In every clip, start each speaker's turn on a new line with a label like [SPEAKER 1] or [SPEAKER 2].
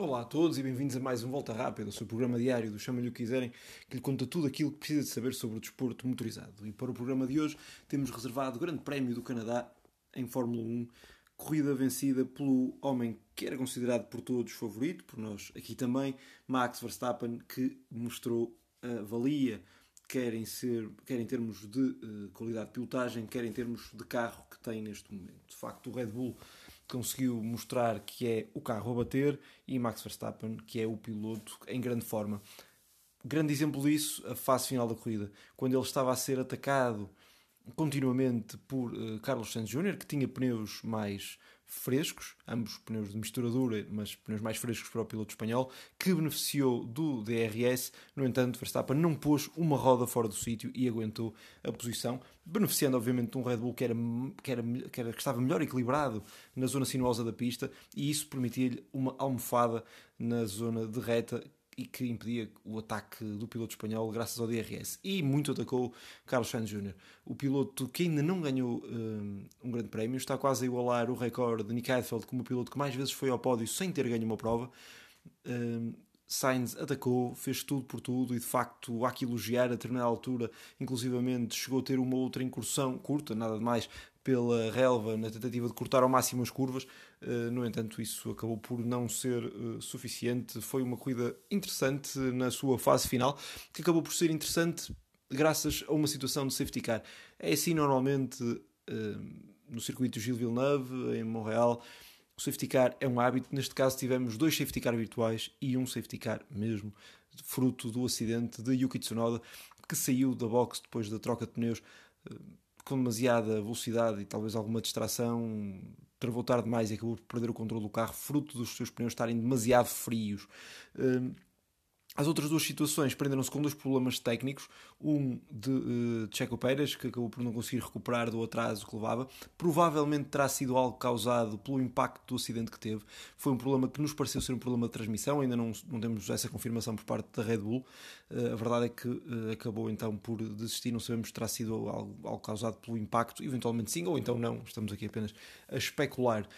[SPEAKER 1] Olá a todos e bem-vindos a mais um Volta Rápida, o seu programa diário do Chama-lhe o que quiserem, que lhe conta tudo aquilo que precisa de saber sobre o desporto motorizado. E para o programa de hoje temos reservado o Grande Prémio do Canadá em Fórmula 1, corrida vencida pelo homem que era considerado por todos favorito, por nós aqui também, Max Verstappen, que mostrou a valia, quer em, ser, quer em termos de uh, qualidade de pilotagem, quer em termos de carro que tem neste momento. De facto, o Red Bull conseguiu mostrar que é o carro a bater e Max Verstappen que é o piloto em grande forma. Grande exemplo disso, a fase final da corrida, quando ele estava a ser atacado continuamente por uh, Carlos Sainz Jr., que tinha pneus mais frescos, ambos pneus de mistura dura, mas pneus mais frescos para o piloto espanhol, que beneficiou do DRS. No entanto, Verstappen não pôs uma roda fora do sítio e aguentou a posição, beneficiando obviamente de um Red Bull que, era, que, era, que, era, que estava melhor equilibrado na zona sinuosa da pista e isso permitia-lhe uma almofada na zona de reta e que impedia o ataque do piloto espanhol graças ao DRS. E muito atacou Carlos Sainz Jr. O piloto que ainda não ganhou um, um grande prémio, está quase a igualar o recorde de Nick Heidfeld como o piloto que mais vezes foi ao pódio sem ter ganho uma prova. Um, Sainz atacou, fez tudo por tudo e de facto há que elogiar a determinada altura, inclusivamente chegou a ter uma outra incursão curta, nada de mais, pela relva na tentativa de cortar ao máximo as curvas. Eh, no entanto, isso acabou por não ser eh, suficiente. Foi uma corrida interessante na sua fase final, que acabou por ser interessante graças a uma situação de safety car. É assim normalmente eh, no circuito Gilles Villeneuve, em Montreal. O safety car é um hábito. Neste caso, tivemos dois safety car virtuais e um safety car mesmo, fruto do acidente de Yuki Tsunoda, que saiu da box depois da troca de pneus com demasiada velocidade e talvez alguma distração, travou tarde demais e acabou por perder o controle do carro, fruto dos seus pneus estarem demasiado frios. Hum, as outras duas situações prenderam-se com dois problemas técnicos. Um de uh, Checo Pérez, que acabou por não conseguir recuperar do atraso que levava. Provavelmente terá sido algo causado pelo impacto do acidente que teve. Foi um problema que nos pareceu ser um problema de transmissão, ainda não, não temos essa confirmação por parte da Red Bull. Uh, a verdade é que uh, acabou então por desistir, não sabemos se terá sido algo, algo, causado pelo impacto, eventualmente sim, ou então não. Estamos aqui apenas a especular.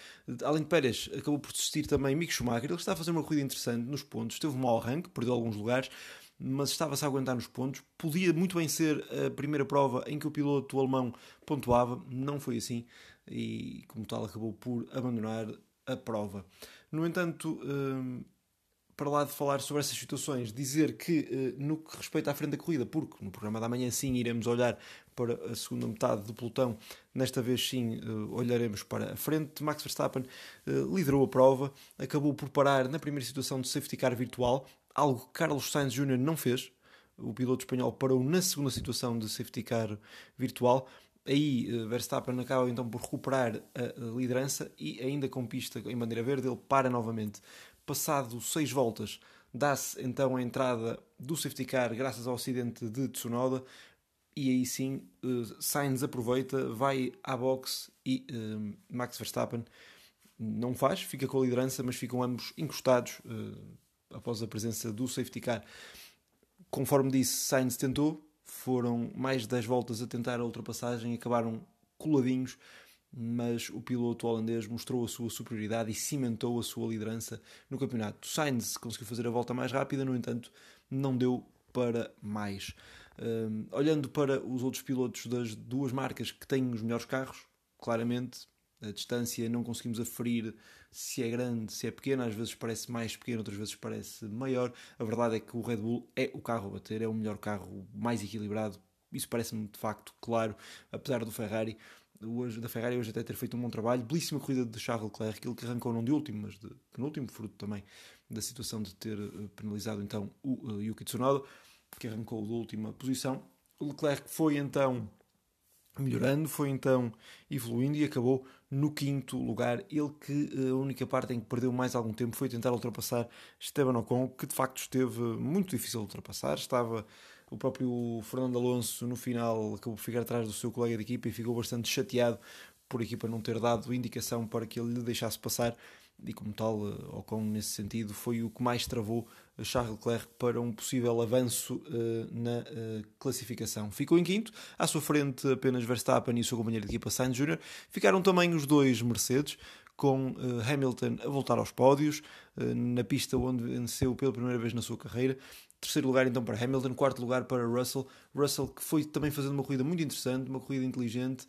[SPEAKER 1] Além de Pérez, acabou por desistir também Mick Schumacher. Ele está a fazer uma corrida interessante nos pontos, teve um mau arranque, perdeu algum alguns lugares, mas estava-se a aguentar nos pontos. Podia muito bem ser a primeira prova em que o piloto alemão pontuava, não foi assim e, como tal, acabou por abandonar a prova. No entanto, hum, para lá de falar sobre essas situações, dizer que hum, no que respeita à frente da corrida, porque no programa da manhã sim iremos olhar para a segunda metade do pelotão, nesta vez sim hum, olharemos para a frente. Max Verstappen liderou a prova, acabou por parar na primeira situação de safety car virtual, algo que Carlos Sainz Jr. não fez. O piloto espanhol parou na segunda situação de safety car virtual. Aí eh, Verstappen acaba então por recuperar a liderança e ainda com pista em bandeira verde ele para novamente. Passado seis voltas dá-se então a entrada do safety car graças ao acidente de Tsunoda e aí sim eh, Sainz aproveita, vai à box e uh, Max Verstappen não faz, fica com a liderança, mas ficam ambos encostados após a presença do safety car. Conforme disse, Sainz tentou, foram mais de 10 voltas a tentar a ultrapassagem, acabaram coladinhos, mas o piloto holandês mostrou a sua superioridade e cimentou a sua liderança no campeonato. Sainz conseguiu fazer a volta mais rápida, no entanto, não deu para mais. Um, olhando para os outros pilotos das duas marcas que têm os melhores carros, claramente a distância não conseguimos aferir se é grande, se é pequena, às vezes parece mais pequeno, outras vezes parece maior. A verdade é que o Red Bull é o carro a bater, é o melhor carro, mais equilibrado. Isso parece-me de facto claro, apesar do Ferrari. Hoje, da Ferrari hoje até ter feito um bom trabalho, belíssima corrida de Charles Leclerc, aquilo que arrancou não de último, mas de penúltimo, fruto também da situação de ter eh, penalizado então o uh, Yuki Tsunoda, que arrancou da última posição. O Leclerc foi então melhorando, foi então evoluindo e acabou no quinto lugar. Ele que eh, a única parte em que perdeu mais algum tempo foi tentar ultrapassar Esteban Ocon, que de facto esteve muito difícil de ultrapassar. Estava o próprio Fernando Alonso no final acabou por ficar atrás do seu colega de equipa e ficou bastante chateado por a equipa não ter dado indicação para que ele lhe deixasse passar e como tal, eh, Ocon nesse sentido foi o que mais travou Charles Leclerc para um possível avanço uh, na uh, classificação. Ficou em quinto, à sua frente apenas Verstappen e o seu companheiro de equipa Sainz Jr. Ficaram também os dois Mercedes, com uh, Hamilton a voltar aos pódios, na pista onde venceu pela primeira vez na sua carreira. Terceiro lugar então para Hamilton, quarto lugar para Russell. Russell que foi também fazendo uma corrida muito interessante, uma corrida inteligente,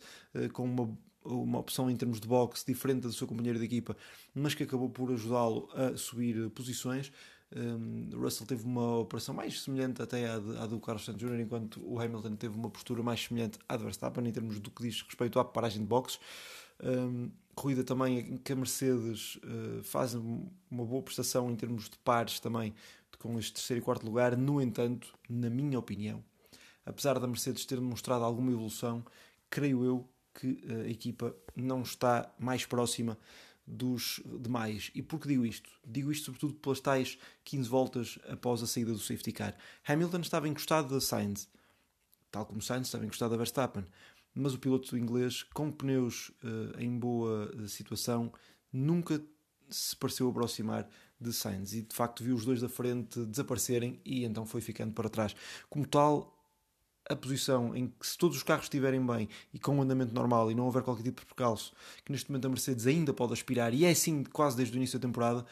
[SPEAKER 1] com uma, uma opção em termos de boxe diferente da sua companheira de equipa, mas que acabou por ajudá-lo a subir posições. Um, Russell teve uma operação mais semelhante até à, de, à do Carlos Sainz Jr., enquanto o Hamilton teve uma postura mais semelhante à de Verstappen em termos do que diz respeito à paragem de boxes. Um, corrida também em que a Mercedes uh, faz uma boa prestação em termos de pares também com este terceiro e quarto lugar. No entanto, na minha opinião, apesar da Mercedes ter demonstrado alguma evolução, creio eu que a equipa não está mais próxima dos demais. E por que digo isto? Digo isto sobretudo pelas tais 15 voltas após a saída do safety car. Hamilton estava encostado da Sainz, tal como Sainz estava encostado da Verstappen, mas o piloto inglês, com pneus uh, em boa eh, situação, nunca se pareceu aproximar de Sainz e de facto viu os dois da frente desaparecerem e então foi ficando para trás. Como tal, a posição em que, se todos os carros estiverem bem e com um andamento normal e não houver qualquer tipo de percalço, que neste momento a Mercedes ainda pode aspirar, e é assim quase desde o início da temporada,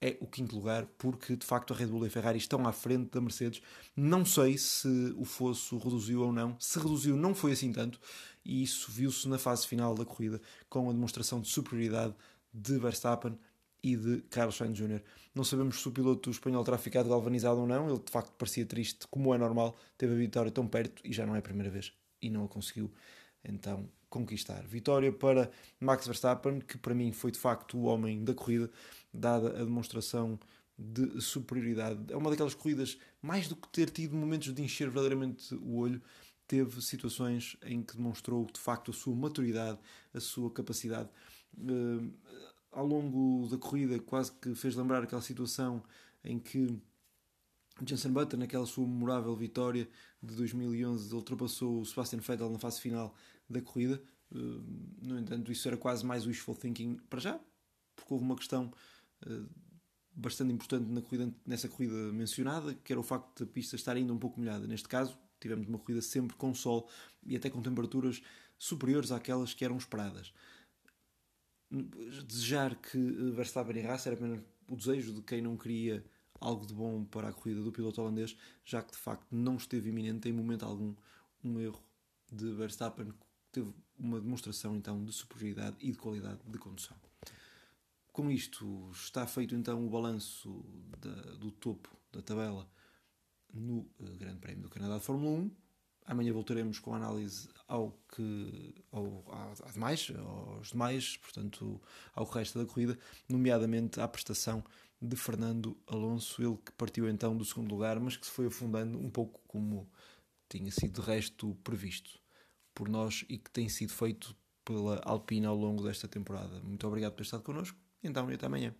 [SPEAKER 1] é o quinto lugar, porque de facto a Red Bull e a Ferrari estão à frente da Mercedes. Não sei se o fosso reduziu ou não. Se reduziu, não foi assim tanto, e isso viu-se na fase final da corrida com a demonstração de superioridade de Verstappen e de Carlos Sainz Jr. Não sabemos se o piloto espanhol terá ficado galvanizado ou não, ele de facto parecia triste, como é normal, teve a vitória tão perto e já não é a primeira vez e não a conseguiu então conquistar. Vitória para Max Verstappen, que para mim foi de facto o homem da corrida, dada a demonstração de superioridade. É uma daquelas corridas, mais do que ter tido momentos de encher verdadeiramente o olho, teve situações em que demonstrou de facto a sua maturidade, a sua capacidade. Ao longo da corrida quase que fez lembrar aquela situação em que Jensen Button, naquela sua memorável vitória de 2011, ultrapassou o Sebastian Vettel na fase final da corrida. Eh, no entanto, isso era quase mais wishful thinking para já, porque houve uma questão eh, bastante importante na corrida, nessa corrida mencionada, que era o facto da pista estar ainda um pouco molhada. Neste caso, tivemos uma corrida sempre com sol e até com temperaturas superiores àquelas que eram esperadas desejar que eh, Verstappen errasse era apenas o desejo de quem não queria algo de bom para a corrida do piloto holandês, já que de facto não esteve iminente em momento algum um erro de Verstappen, que teve uma demonstração então de superioridade e de qualidade de condução. Com isto está feito então o balanço da, do topo da tabela no eh, Grande Prémio do Canadá de Fórmula 1. Amanhã voltaremos com a análise ao que ao, aos demais, aos demais, portanto, ao resto da corrida, nomeadamente à prestação de Fernando Alonso, ele que partiu então do segundo lugar, mas que se foi afundando um pouco como tinha sido de resto previsto por nós e que tem sido feito pela Alpina ao longo desta temporada. Muito obrigado por ter estado connosco, então e até amanhã.